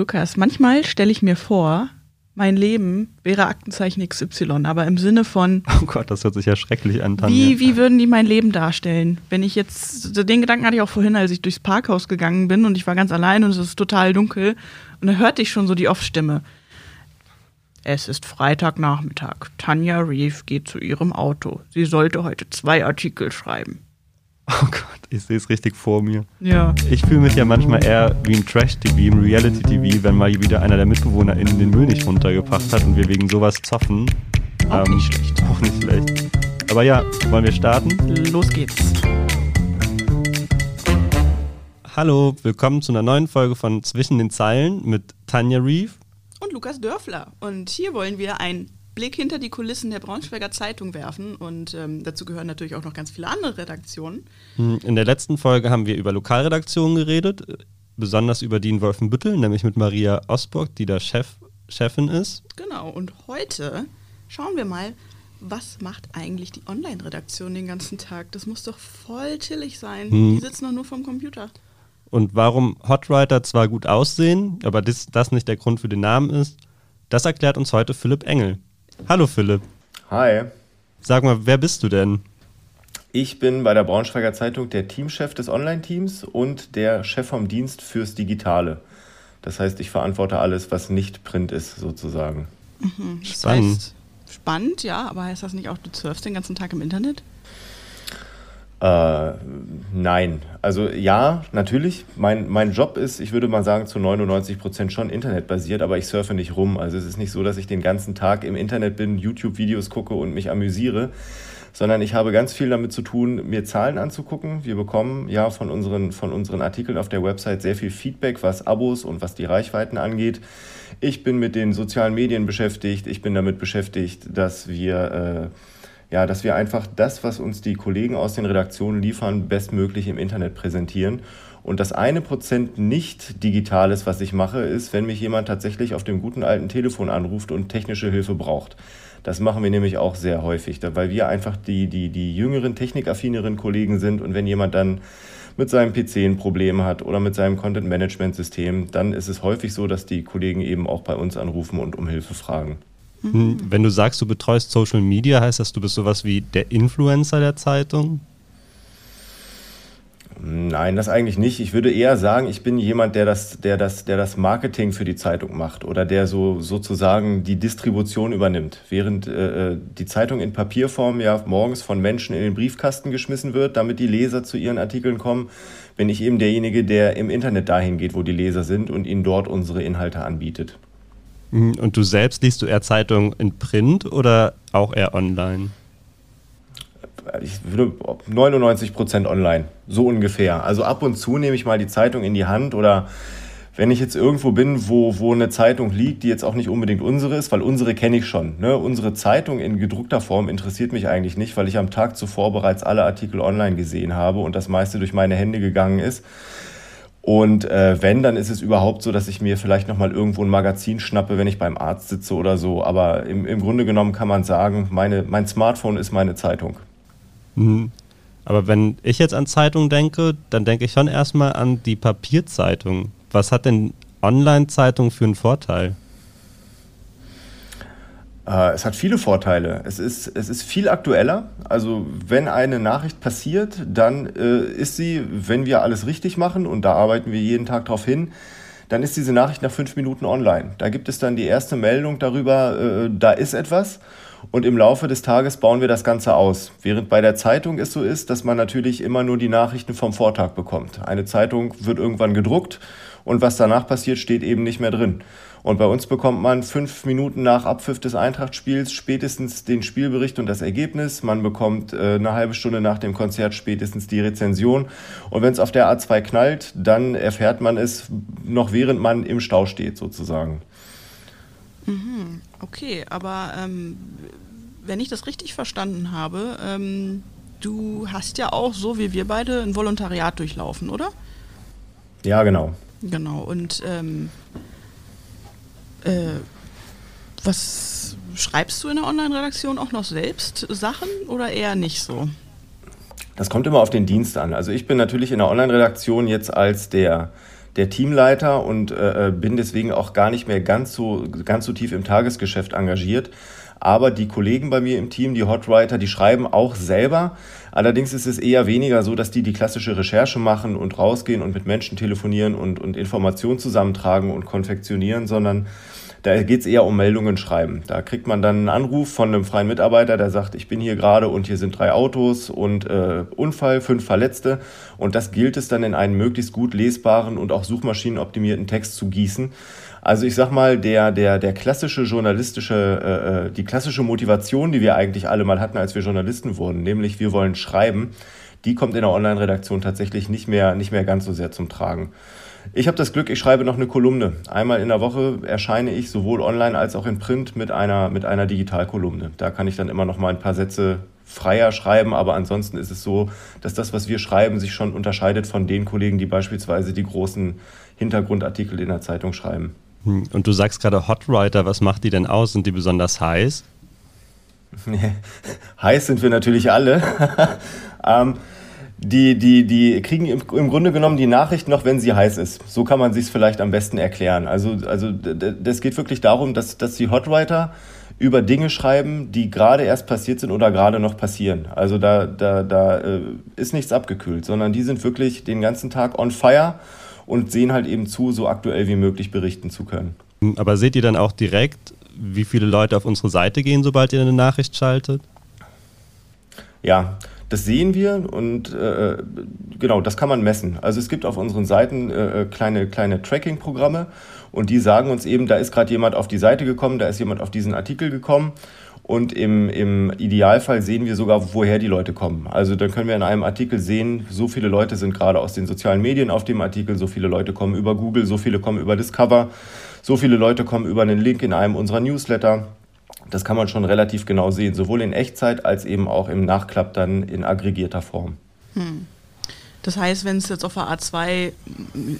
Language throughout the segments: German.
Lukas, manchmal stelle ich mir vor, mein Leben wäre Aktenzeichen XY, aber im Sinne von. Oh Gott, das hört sich ja schrecklich an, Tanja. Wie, wie würden die mein Leben darstellen? Wenn ich jetzt, den Gedanken hatte ich auch vorhin, als ich durchs Parkhaus gegangen bin und ich war ganz allein und es ist total dunkel und da hörte ich schon so die Off-Stimme. Es ist Freitagnachmittag. Tanja Reeve geht zu ihrem Auto. Sie sollte heute zwei Artikel schreiben. Oh Gott, ich sehe es richtig vor mir. Ja. Ich fühle mich ja manchmal eher wie ein Trash-TV, im Reality-TV, wenn mal wieder einer der MitbewohnerInnen den Müll nicht runtergebracht hat und wir wegen sowas zoffen. Auch Ähm, nicht schlecht. Auch nicht schlecht. Aber ja, wollen wir starten? Los geht's. Hallo, willkommen zu einer neuen Folge von Zwischen den Zeilen mit Tanja Reeve. Und Lukas Dörfler. Und hier wollen wir einen Blick hinter die Kulissen der Braunschweiger Zeitung werfen. Und ähm, dazu gehören natürlich auch noch ganz viele andere Redaktionen. Hm, In der letzten Folge haben wir über Lokalredaktionen geredet, besonders über die in Wolfenbüttel, nämlich mit Maria Osburg, die da Chef, Chefin ist. Genau. Und heute schauen wir mal, was macht eigentlich die Online-Redaktion den ganzen Tag? Das muss doch voll chillig sein. Hm. Die sitzen doch nur vorm Computer. Und warum Hotwriter zwar gut aussehen, aber das, das nicht der Grund für den Namen ist, das erklärt uns heute Philipp Engel. Hallo Philipp, Hi, sag mal, wer bist du denn? ich bin bei der Braunschweiger Zeitung der Teamchef des Online-Teams und der Chef vom Dienst fürs Digitale. Das heißt, ich verantworte alles, was nicht Print ist, sozusagen. Das Spannend. heißt, spannend, ja, aber heißt das nicht auch, du surfst den ganzen Tag im Internet? Äh, nein. Also ja, natürlich. Mein, mein Job ist, ich würde mal sagen, zu 99 Prozent schon internetbasiert, aber ich surfe nicht rum. Also es ist nicht so, dass ich den ganzen Tag im Internet bin, YouTube-Videos gucke und mich amüsiere, sondern ich habe ganz viel damit zu tun, mir Zahlen anzugucken. Wir bekommen ja von unseren, von unseren Artikeln auf der Website sehr viel Feedback, was Abos und was die Reichweiten angeht. Ich bin mit den sozialen Medien beschäftigt. Ich bin damit beschäftigt, dass wir... Äh, ja, dass wir einfach das, was uns die Kollegen aus den Redaktionen liefern, bestmöglich im Internet präsentieren. Und das eine Prozent nicht Digitales, was ich mache, ist, wenn mich jemand tatsächlich auf dem guten alten Telefon anruft und technische Hilfe braucht. Das machen wir nämlich auch sehr häufig, weil wir einfach die, die, die jüngeren, technikaffineren Kollegen sind. Und wenn jemand dann mit seinem PC ein Problem hat oder mit seinem Content-Management-System, dann ist es häufig so, dass die Kollegen eben auch bei uns anrufen und um Hilfe fragen. Hm, Wenn du sagst, du betreust Social Media, heißt das, du bist sowas wie der Influencer der Zeitung? Nein, das eigentlich nicht. Ich würde eher sagen, ich bin jemand, der das, der das, der das Marketing für die Zeitung macht oder der so sozusagen die Distribution übernimmt. Während äh, die Zeitung in Papierform ja morgens von Menschen in den Briefkasten geschmissen wird, damit die Leser zu ihren Artikeln kommen, bin ich eben derjenige, der im Internet dahin geht, wo die Leser sind und ihnen dort unsere Inhalte anbietet. Hm, Und du selbst liest du eher Zeitung in Print oder auch eher online? ich würde 99 Prozent online, so ungefähr. Also ab und zu nehme ich mal die Zeitung in die Hand oder wenn ich jetzt irgendwo bin, wo, wo eine Zeitung liegt, die jetzt auch nicht unbedingt unsere ist, weil unsere kenne ich schon. Ne? Unsere Zeitung in gedruckter Form interessiert mich eigentlich nicht, weil ich am Tag zuvor bereits alle Artikel online gesehen habe und das meiste durch meine Hände gegangen ist. Und äh, wenn, dann ist es überhaupt so, dass ich mir vielleicht nochmal irgendwo ein Magazin schnappe, wenn ich beim Arzt sitze oder so. Aber im, im Grunde genommen kann man sagen, meine, mein Smartphone ist meine Zeitung. Mhm. Aber wenn ich jetzt an Zeitung denke, dann denke ich schon erstmal an die Papierzeitung. Was hat denn Online-Zeitung für einen Vorteil? Äh, Es hat viele Vorteile. Es ist, es ist viel aktueller. Also wenn eine Nachricht passiert, dann äh, ist sie, wenn wir alles richtig machen, und da arbeiten wir jeden Tag darauf hin, dann ist diese Nachricht nach fünf Minuten online. Da gibt es dann die erste Meldung darüber, äh, da ist etwas. Und im Laufe des Tages bauen wir das Ganze aus. Während bei der Zeitung es so ist, dass man natürlich immer nur die Nachrichten vom Vortag bekommt. Eine Zeitung wird irgendwann gedruckt und was danach passiert, steht eben nicht mehr drin. Und bei uns bekommt man fünf Minuten nach Abpfiff des Eintrachtspiels spätestens den Spielbericht und das Ergebnis. Man bekommt äh, eine halbe Stunde nach dem Konzert spätestens die Rezension. Und wenn es auf der A2 knallt, dann erfährt man es noch während man im Stau steht, sozusagen. Okay, aber ähm, wenn ich das richtig verstanden habe, ähm, du hast ja auch, so wie wir beide, ein Volontariat durchlaufen, oder? Ja, genau. Genau, und ähm, äh, was schreibst du in der Online-Redaktion auch noch selbst Sachen oder eher nicht so? Das kommt immer auf den Dienst an. Also ich bin natürlich in der Online-Redaktion jetzt als der der Teamleiter und äh, äh, bin deswegen auch gar nicht mehr ganz so, ganz so tief im Tagesgeschäft engagiert. Aber die Kollegen bei mir im Team, die Hotwriter, die schreiben auch selber. Allerdings ist es eher weniger so, dass die die klassische Recherche machen und rausgehen und mit Menschen telefonieren und, und Informationen zusammentragen und konfektionieren, sondern da geht es eher um Meldungen schreiben. Da kriegt man dann einen Anruf von einem freien Mitarbeiter, der sagt, ich bin hier gerade und hier sind drei Autos und äh, Unfall, fünf Verletzte. Und das gilt es dann in einen möglichst gut lesbaren und auch suchmaschinenoptimierten Text zu gießen. Also ich sag mal, der, der, der klassische journalistische, äh, äh, die klassische Motivation, die wir eigentlich alle mal hatten, als wir Journalisten wurden, nämlich wir wollen schreiben, die kommt in der Online-Redaktion tatsächlich nicht mehr, nicht mehr ganz so sehr zum Tragen. Ich habe das Glück, ich schreibe noch eine Kolumne. Einmal in der Woche erscheine ich sowohl online als auch in Print mit einer, mit einer Digitalkolumne. Da kann ich dann immer noch mal ein paar Sätze freier schreiben, aber ansonsten ist es so, dass das, was wir schreiben, sich schon unterscheidet von den Kollegen, die beispielsweise die großen Hintergrundartikel in der Zeitung schreiben. Hm, und du sagst gerade Hotwriter, was macht die denn aus? Sind die besonders heiß? heiß sind wir natürlich alle. ähm, die, die, die kriegen im, im, Grunde genommen die Nachricht noch, wenn sie heiß ist. So kann man sich es vielleicht am besten erklären. Also, also das geht wirklich darum, dass, dass die Hotwriter über Dinge schreiben, die gerade erst passiert sind oder gerade noch passieren. Also da, da, da äh, ist nichts abgekühlt, sondern die sind wirklich den ganzen Tag on fire und sehen halt eben zu, so aktuell wie möglich berichten zu können. Aber seht ihr dann auch direkt, wie viele Leute auf unsere Seite gehen, sobald ihr eine Nachricht schaltet? Ja, das sehen wir und äh, genau, das kann man messen. Also es gibt auf unseren Seiten äh, kleine, kleine Tracking-Programme und die sagen uns eben, da ist gerade jemand auf die Seite gekommen, da ist jemand auf diesen Artikel gekommen und im, im Idealfall sehen wir sogar, woher die Leute kommen. Also dann können wir in einem Artikel sehen, so viele Leute sind gerade aus den sozialen Medien auf dem Artikel, so viele Leute kommen über Google, so viele kommen über Discover, so viele Leute kommen über einen Link in einem unserer Newsletter. Das kann man schon relativ genau sehen, sowohl in Echtzeit als eben auch im Nachklapp dann in aggregierter Form. Hm. Das heißt, wenn es jetzt auf der A2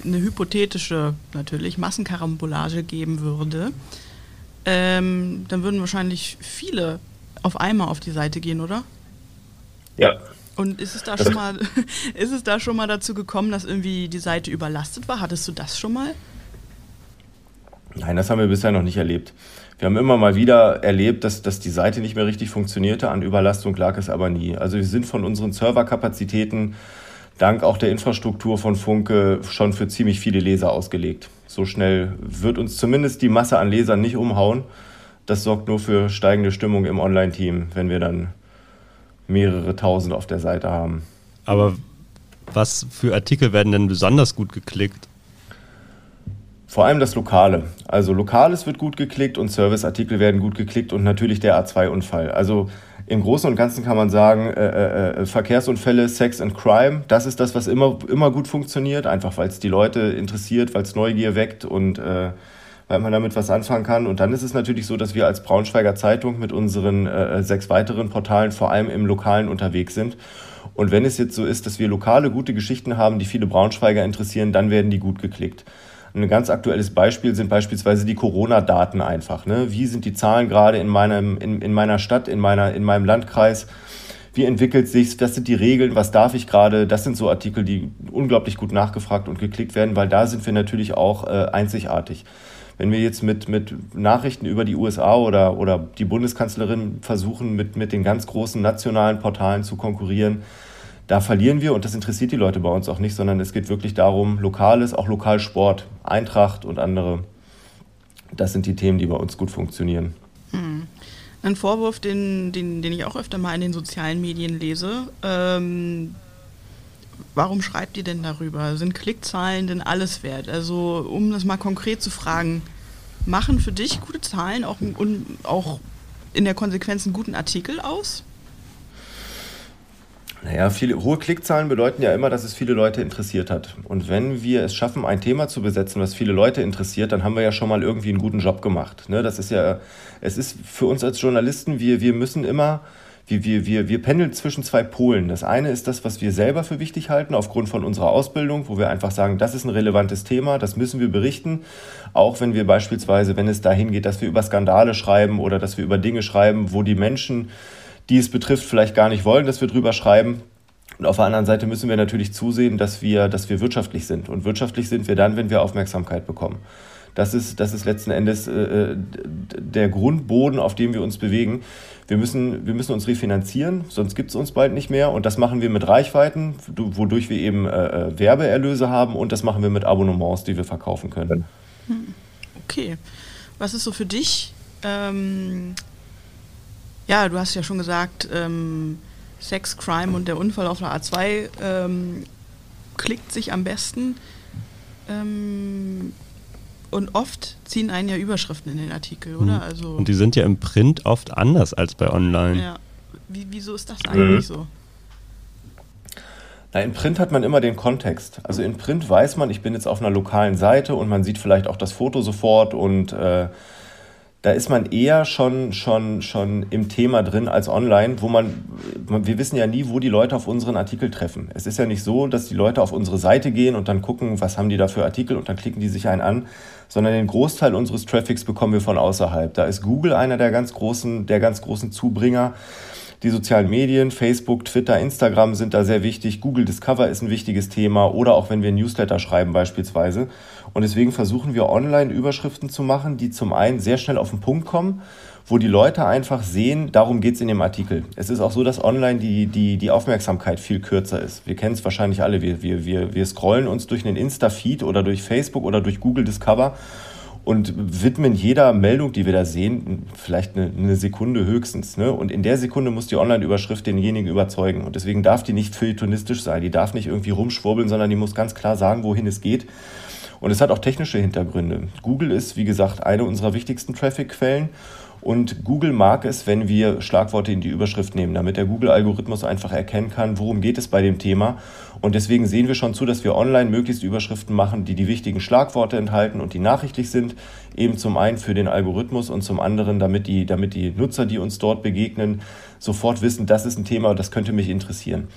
eine hypothetische, natürlich, Massenkarambolage geben würde, ähm, dann würden wahrscheinlich viele auf einmal auf die Seite gehen, oder? Ja. Und ist es da schon mal, ist es da schon mal dazu gekommen, dass irgendwie die Seite überlastet war? Hattest du das schon mal? Nein, das haben wir bisher noch nicht erlebt. Wir haben immer mal wieder erlebt, dass, dass die Seite nicht mehr richtig funktionierte. An Überlastung lag es aber nie. Also wir sind von unseren Serverkapazitäten dank auch der Infrastruktur von Funke schon für ziemlich viele Leser ausgelegt. So schnell wird uns zumindest die Masse an Lesern nicht umhauen. Das sorgt nur für steigende Stimmung im Online-Team, wenn wir dann mehrere tausend auf der Seite haben. Aber was für Artikel werden denn besonders gut geklickt? Vor allem das Lokale. Also Lokales wird gut geklickt und Serviceartikel werden gut geklickt und natürlich der A2-Unfall. Also im Großen und Ganzen kann man sagen, äh, äh, äh, Verkehrsunfälle, Sex and Crime, das ist das, was immer, immer gut funktioniert, einfach weil es die Leute interessiert, weil es Neugier weckt und äh, weil man damit was anfangen kann. Und dann ist es natürlich so, dass wir als Braunschweiger Zeitung mit unseren äh, sechs weiteren Portalen vor allem im Lokalen unterwegs sind. Und wenn es jetzt so ist, dass wir lokale gute Geschichten haben, die viele Braunschweiger interessieren, dann werden die gut geklickt. Ein ganz aktuelles Beispiel sind beispielsweise die Corona-Daten einfach. Ne? Wie sind die Zahlen gerade in, meinem, in, in meiner Stadt, in, meiner, in meinem Landkreis? Wie entwickelt sich Was sind die Regeln? Was darf ich gerade? Das sind so Artikel, die unglaublich gut nachgefragt und geklickt werden, weil da sind wir natürlich auch äh, einzigartig. Wenn wir jetzt mit, mit Nachrichten über die USA oder, oder die Bundeskanzlerin versuchen, mit, mit den ganz großen nationalen Portalen zu konkurrieren, da verlieren wir und das interessiert die Leute bei uns auch nicht, sondern es geht wirklich darum, Lokales, auch Lokalsport, Eintracht und andere. Das sind die Themen, die bei uns gut funktionieren. Hm. Ein Vorwurf, den, den, den ich auch öfter mal in den sozialen Medien lese. Ähm, warum schreibt ihr denn darüber? Sind Klickzahlen denn alles wert? Also, um das mal konkret zu fragen, machen für dich gute Zahlen auch, auch in der Konsequenz einen guten Artikel aus? Naja, viele, hohe Klickzahlen bedeuten ja immer, dass es viele Leute interessiert hat. Und wenn wir es schaffen, ein Thema zu besetzen, was viele Leute interessiert, dann haben wir ja schon mal irgendwie einen guten Job gemacht. Ne? Das ist ja, es ist für uns als Journalisten, wir, wir müssen immer, wir, wir, wir, wir pendeln zwischen zwei Polen. Das eine ist das, was wir selber für wichtig halten, aufgrund von unserer Ausbildung, wo wir einfach sagen, das ist ein relevantes Thema, das müssen wir berichten. Auch wenn wir beispielsweise, wenn es dahin geht, dass wir über Skandale schreiben oder dass wir über Dinge schreiben, wo die Menschen die es betrifft, vielleicht gar nicht wollen, dass wir drüber schreiben. Und auf der anderen Seite müssen wir natürlich zusehen, dass wir, dass wir wirtschaftlich sind. Und wirtschaftlich sind wir dann, wenn wir Aufmerksamkeit bekommen. Das ist, das ist letzten Endes äh, äh der Grundboden, auf dem wir uns bewegen. Wir müssen, wir müssen uns refinanzieren, sonst gibt es uns bald nicht mehr. Und das machen wir mit Reichweiten, wodurch wir eben äh, äh, Werbeerlöse haben. Und das machen wir mit Abonnements, die wir verkaufen können. Hm. Okay. Was ist so für dich? Ähm, ja, du hast ja schon gesagt, ähm, Sex, Crime und der Unfall auf der A2 ähm, klickt sich am besten. Ähm, und oft ziehen einen ja Überschriften in den Artikel, oder? Mhm. Also und die sind ja im Print oft anders als bei Online. Ja. Wie, wieso ist das eigentlich mhm. so? Na, in Print hat man immer den Kontext. Also in Print weiß man, ich bin jetzt auf einer lokalen Seite und man sieht vielleicht auch das Foto sofort und äh, da ist man eher schon, schon, schon im Thema drin als online, wo man, wir wissen ja nie, wo die Leute auf unseren Artikel treffen. Es ist ja nicht so, dass die Leute auf unsere Seite gehen und dann gucken, was haben die da für Artikel und dann klicken die sich einen an, sondern den Großteil unseres Traffics bekommen wir von außerhalb. Da ist Google einer der ganz großen, der ganz großen Zubringer. Die sozialen Medien, Facebook, Twitter, Instagram sind da sehr wichtig. Google Discover ist ein wichtiges Thema oder auch wenn wir Newsletter schreiben beispielsweise. Und deswegen versuchen wir online Überschriften zu machen, die zum einen sehr schnell auf den Punkt kommen, wo die Leute einfach sehen, darum geht es in dem Artikel. Es ist auch so, dass online die, die, die Aufmerksamkeit viel kürzer ist. Wir kennen es wahrscheinlich alle. Wir, wir, wir, wir scrollen uns durch einen Insta-Feed oder durch Facebook oder durch Google Discover und widmen jeder Meldung, die wir da sehen, vielleicht eine, eine Sekunde höchstens. Ne? Und in der Sekunde muss die Online-Überschrift denjenigen überzeugen. Und deswegen darf die nicht feuilletonistisch sein, die darf nicht irgendwie rumschwurbeln, sondern die muss ganz klar sagen, wohin es geht. Und es hat auch technische Hintergründe. Google ist, wie gesagt, eine unserer wichtigsten Traffic-Quellen und Google mag es, wenn wir Schlagworte in die Überschrift nehmen, damit der Google-Algorithmus einfach erkennen kann, worum geht es bei dem Thema. Und deswegen sehen wir schon zu, dass wir online möglichst Überschriften machen, die die wichtigen Schlagworte enthalten und die nachrichtlich sind. Eben zum einen für den Algorithmus und zum anderen, damit die, damit die Nutzer, die uns dort begegnen, sofort wissen, das ist ein Thema, das könnte mich interessieren.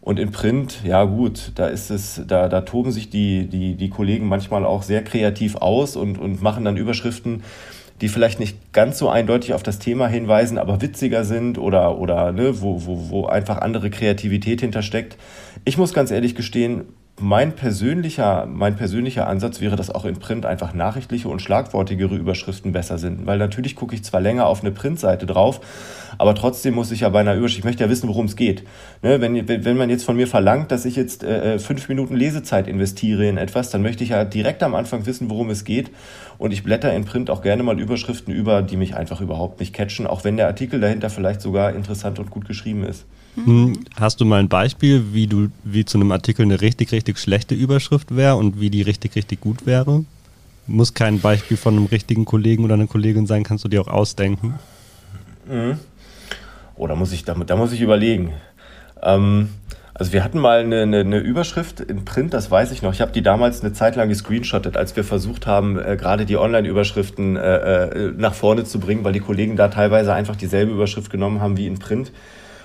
Und in Print, ja gut, da ist es, da, da toben sich die, die, die Kollegen manchmal auch sehr kreativ aus und, und machen dann Überschriften, die vielleicht nicht ganz so eindeutig auf das Thema hinweisen, aber witziger sind oder, oder ne, wo, wo, wo einfach andere Kreativität hintersteckt. Ich muss ganz ehrlich gestehen, mein persönlicher, mein persönlicher Ansatz wäre, dass auch in Print einfach nachrichtliche und schlagwortigere Überschriften besser sind. Weil natürlich gucke ich zwar länger auf eine Printseite drauf, aber trotzdem muss ich ja bei einer Überschrift, ich möchte ja wissen, worum es geht. Ne, wenn, wenn man jetzt von mir verlangt, dass ich jetzt äh, äh, fünf Minuten Lesezeit investiere in etwas, dann möchte ich ja direkt am Anfang wissen, worum es geht. Und ich blätter in Print auch gerne mal Überschriften über, die mich einfach überhaupt nicht catchen, auch wenn der Artikel dahinter vielleicht sogar interessant und gut geschrieben ist. Hm, hast du mal ein Beispiel, wie du, wie zu einem Artikel eine richtig, richtig schlechte Überschrift wäre und wie die richtig, richtig gut wäre? Muss kein Beispiel von einem richtigen Kollegen oder einer Kollegin sein, kannst du dir auch ausdenken. Mhm. Oh, da muss ich, da, da muss ich überlegen. Ähm, also wir hatten mal eine, eine, eine, Überschrift in Print, das weiß ich noch. Ich habe die damals eine Zeit lang gescreenshottet, als wir versucht haben, äh, gerade die Online-Überschriften äh, äh, nach vorne zu bringen, weil die Kollegen da teilweise einfach dieselbe Überschrift genommen haben wie in Print.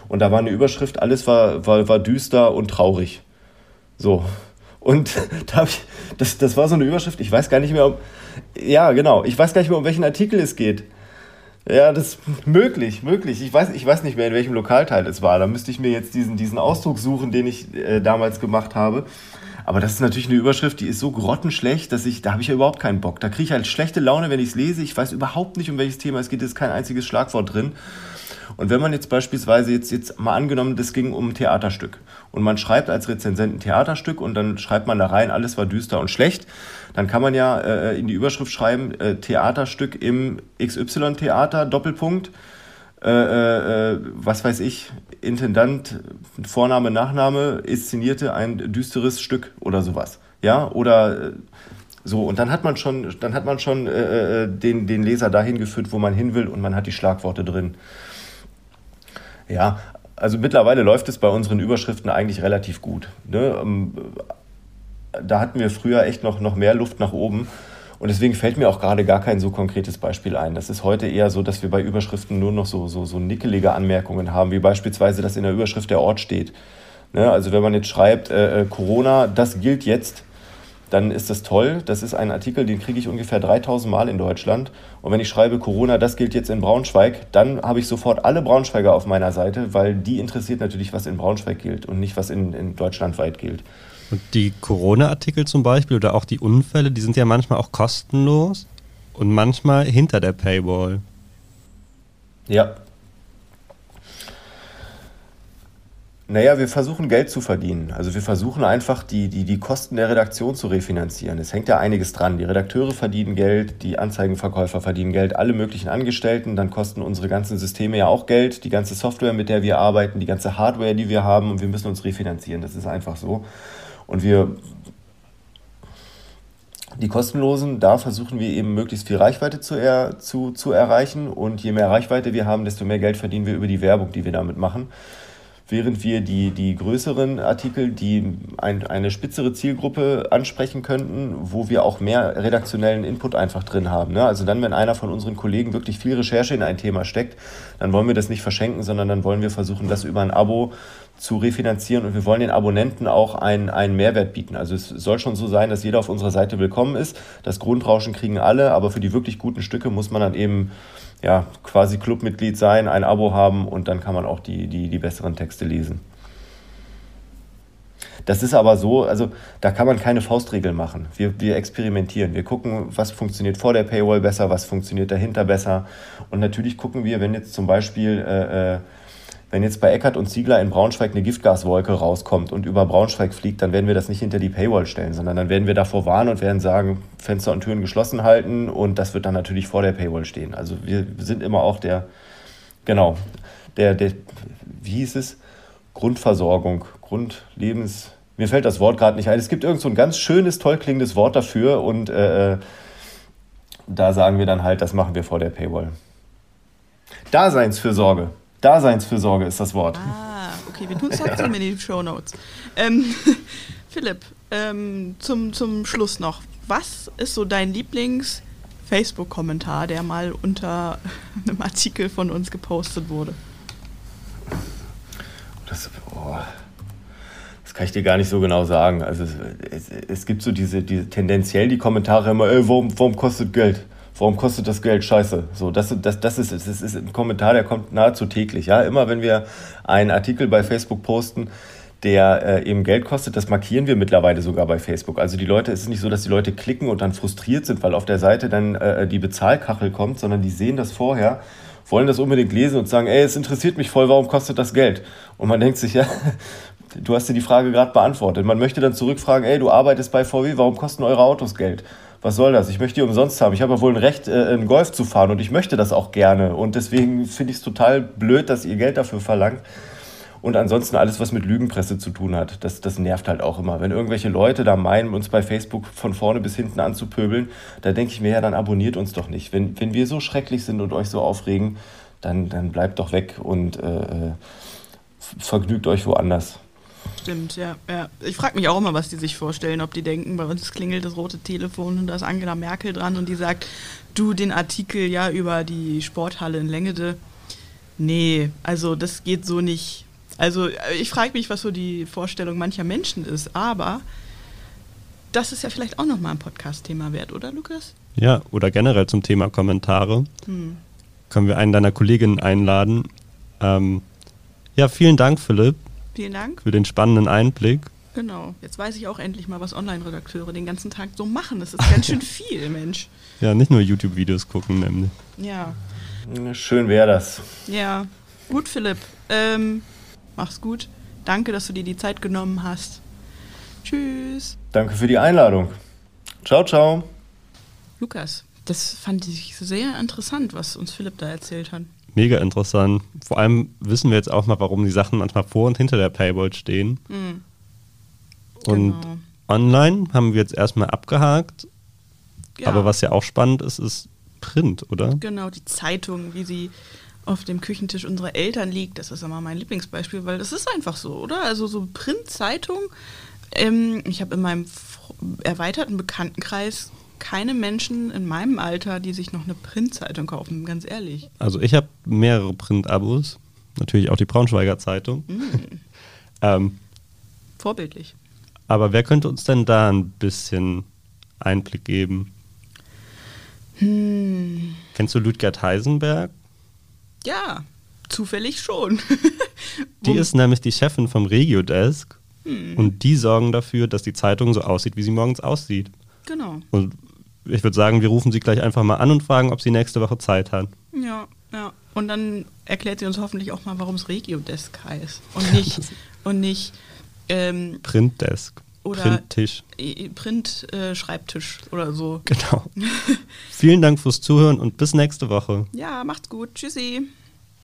Und da war eine Überschrift, alles war, war, war düster und traurig. So. Und da ich, das, das war so eine Überschrift, ich weiß gar nicht mehr, um, ja, genau, ich weiß gar nicht mehr, um welchen Artikel es geht. Ja, das ist möglich, möglich. Ich weiß, ich weiß nicht mehr, in welchem Lokalteil es war. Da müsste ich mir jetzt diesen, diesen Ausdruck suchen, den ich äh, damals gemacht habe. Aber das ist natürlich eine Überschrift, die ist so grottenschlecht, dass ich, da habe ich ja überhaupt keinen Bock. Da kriege ich halt schlechte Laune, wenn ich es lese. Ich weiß überhaupt nicht, um welches Thema es geht. Es ist kein einziges Schlagwort drin. Und wenn man jetzt beispielsweise jetzt, jetzt mal angenommen, das ging um ein Theaterstück und man schreibt als Rezensent ein Theaterstück und dann schreibt man da rein, alles war düster und schlecht, dann kann man ja äh, in die Überschrift schreiben, äh, Theaterstück im XY-Theater, Doppelpunkt, äh, äh, äh, was weiß ich, Intendant, Vorname, Nachname, inszenierte ein düsteres Stück oder sowas. Ja, oder äh, so, und dann hat man schon, dann hat man schon den, den Leser dahin geführt, wo man hin will und man hat die Schlagworte drin. Ja, also mittlerweile läuft es bei unseren Überschriften eigentlich relativ gut. Ne? Ähm, da hatten wir früher echt noch, noch mehr Luft nach oben. Und deswegen fällt mir auch gerade gar kein so konkretes Beispiel ein. Das ist heute eher so, dass wir bei Überschriften nur noch so, so, so nickelige Anmerkungen haben, wie beispielsweise, dass in der Überschrift der Ort steht. Ne? Also wenn man jetzt schreibt, äh, äh Corona, das gilt jetzt, dann ist das toll. Das ist ein Artikel, den kriege ich ungefähr 3000 Mal in Deutschland. Und wenn ich schreibe, Corona, das gilt jetzt in Braunschweig, dann habe ich sofort alle Braunschweiger auf meiner Seite, weil die interessiert natürlich, was in Braunschweig gilt und nicht, was in, in Deutschland weit gilt. Und die Corona-Artikel zum Beispiel oder auch die Unfälle, die sind ja manchmal auch kostenlos und manchmal hinter der Paywall. Ja, Naja, wir versuchen Geld zu verdienen. Also wir versuchen einfach die, die, die Kosten der Redaktion zu refinanzieren. Es hängt ja einiges dran. Die Redakteure verdienen Geld, die Anzeigenverkäufer verdienen Geld, alle möglichen Angestellten. Dann kosten unsere ganzen Systeme ja auch Geld, die ganze Software, mit der wir arbeiten, die ganze Hardware, die wir haben. Und wir müssen uns refinanzieren. Das ist einfach so. Und wir die kostenlosen, da versuchen wir eben möglichst viel Reichweite zu, er, zu, zu erreichen. Und je mehr Reichweite wir haben, desto mehr Geld verdienen wir über die Werbung, die wir damit machen während wir die, die größeren Artikel, die ein, eine spitzere Zielgruppe ansprechen könnten, wo wir auch mehr redaktionellen Input einfach drin haben. Ne? Also dann, wenn einer von unseren Kollegen wirklich viel Recherche in ein Thema steckt, dann wollen wir das nicht verschenken, sondern dann wollen wir versuchen, das über ein Abo zu refinanzieren und wir wollen den Abonnenten auch einen, einen Mehrwert bieten. Also es soll schon so sein, dass jeder auf unserer Seite willkommen ist. Das Grundrauschen kriegen alle, aber für die wirklich guten Stücke muss man dann eben ja, quasi Clubmitglied sein, ein Abo haben und dann kann man auch die, die, die besseren Texte lesen. Das ist aber so, also da kann man keine Faustregel machen. Wir, wir experimentieren. Wir gucken, was funktioniert vor der Paywall besser, was funktioniert dahinter besser. Und natürlich gucken wir, wenn jetzt zum Beispiel äh, äh wenn jetzt bei Eckert und Ziegler in Braunschweig eine Giftgaswolke rauskommt und über Braunschweig fliegt, dann werden wir das nicht hinter die Paywall stellen, sondern dann werden wir davor warnen und werden sagen, Fenster und Türen geschlossen halten und das wird dann natürlich vor der Paywall stehen. Also wir sind immer auch der, genau, der, der wie hieß es? Grundversorgung, Grundlebens. Mir fällt das Wort gerade nicht ein. Es gibt irgend so ein ganz schönes, toll klingendes Wort dafür und äh, äh da sagen wir dann halt, das machen wir vor der Paywall. Daseinsfürsorge. Daseinsfürsorge ist das Wort. Ah, okay, wir tun es trotzdem in die Show Notes. Ähm, Philipp, ähm, zum, zum Schluss noch. Was ist so dein Lieblings-Facebook-Kommentar, der mal unter einem Artikel von uns gepostet wurde? Das, oh, das kann ich dir gar nicht so genau sagen. Also es, es, es gibt so diese, diese tendenziell die Kommentare immer, ey, warum, warum kostet Geld? Warum kostet das Geld? Scheiße. So, das, das, das, ist, das ist ein Kommentar, der kommt nahezu täglich. Ja? Immer wenn wir einen Artikel bei Facebook posten, der äh, eben Geld kostet, das markieren wir mittlerweile sogar bei Facebook. Also die Leute, es ist nicht so, dass die Leute klicken und dann frustriert sind, weil auf der Seite dann äh, die Bezahlkachel kommt, sondern die sehen das vorher, wollen das unbedingt lesen und sagen, ey, es interessiert mich voll, warum kostet das Geld? Und man denkt sich, ja, du hast dir die Frage gerade beantwortet. Man möchte dann zurückfragen, ey, du arbeitest bei VW, warum kosten eure Autos Geld? Was soll das? Ich möchte die umsonst haben. Ich habe ja wohl ein Recht, äh, einen Golf zu fahren und ich möchte das auch gerne. Und deswegen finde ich es total blöd, dass ihr Geld dafür verlangt. Und ansonsten alles, was mit Lügenpresse zu tun hat, das, das nervt halt auch immer. Wenn irgendwelche Leute da meinen, uns bei Facebook von vorne bis hinten anzupöbeln, da denke ich mir, ja, dann abonniert uns doch nicht. Wenn, wenn wir so schrecklich sind und euch so aufregen, dann, dann bleibt doch weg und äh, äh vergnügt euch woanders. Stimmt, ja. ja. Ich frage mich auch immer, was die sich vorstellen, ob die denken, bei uns klingelt das rote Telefon und da ist Angela Merkel dran und die sagt, du den Artikel ja über die Sporthalle in Längede. Nee, also das geht so nicht. Also ich frage mich, was so die Vorstellung mancher Menschen ist, aber das ist ja vielleicht auch nochmal ein Podcast-Thema wert, oder Lukas? Ja, oder generell zum Thema Kommentare. Hm. Können wir einen deiner Kolleginnen einladen. Ähm, ja, vielen Dank, Philipp. Vielen Dank. Für den spannenden Einblick. Genau. Jetzt weiß ich auch endlich mal, was Online-Redakteure den ganzen Tag so machen. Das ist ganz schön viel, Mensch. Ja, nicht nur YouTube-Videos gucken, nämlich. Ja. Schön wäre das. Ja. Gut, Philipp. Ähm, mach's gut. Danke, dass du dir die Zeit genommen hast. Tschüss. Danke für die Einladung. Ciao, ciao. Lukas, das fand ich sehr interessant, was uns Philipp da erzählt hat mega interessant. Vor allem wissen wir jetzt auch mal, warum die Sachen manchmal vor und hinter der Paywall stehen. Mhm. Und genau. online haben wir jetzt erstmal abgehakt. Ja. Aber was ja auch spannend ist, ist Print, oder? Genau, die Zeitung, wie sie auf dem Küchentisch unserer Eltern liegt. Das ist immer mein Lieblingsbeispiel, weil das ist einfach so, oder? Also so Printzeitung. Ähm, ich habe in meinem erweiterten Bekanntenkreis keine Menschen in meinem Alter, die sich noch eine Printzeitung kaufen, ganz ehrlich. Also ich habe mehrere Print-Abos, natürlich auch die Braunschweiger Zeitung. Mm. ähm, Vorbildlich. Aber wer könnte uns denn da ein bisschen Einblick geben? Hm. Kennst du Ludgert Heisenberg? Ja, zufällig schon. Die ist nämlich die Chefin vom Regiodesk Hm. und die sorgen dafür, dass die Zeitung so aussieht, wie sie morgens aussieht. Genau. Und ich würde sagen, wir rufen sie gleich einfach mal an und fragen, ob sie nächste Woche Zeit hat. Ja, ja. Und dann erklärt sie uns hoffentlich auch mal, warum es Regiodesk heißt. Und nicht, und nicht ähm, Printdesk. Oder- Printtisch. Print-Schreibtisch oder so. Genau. Vielen Dank fürs Zuhören und bis nächste Woche. Ja, macht's gut. Tschüssi.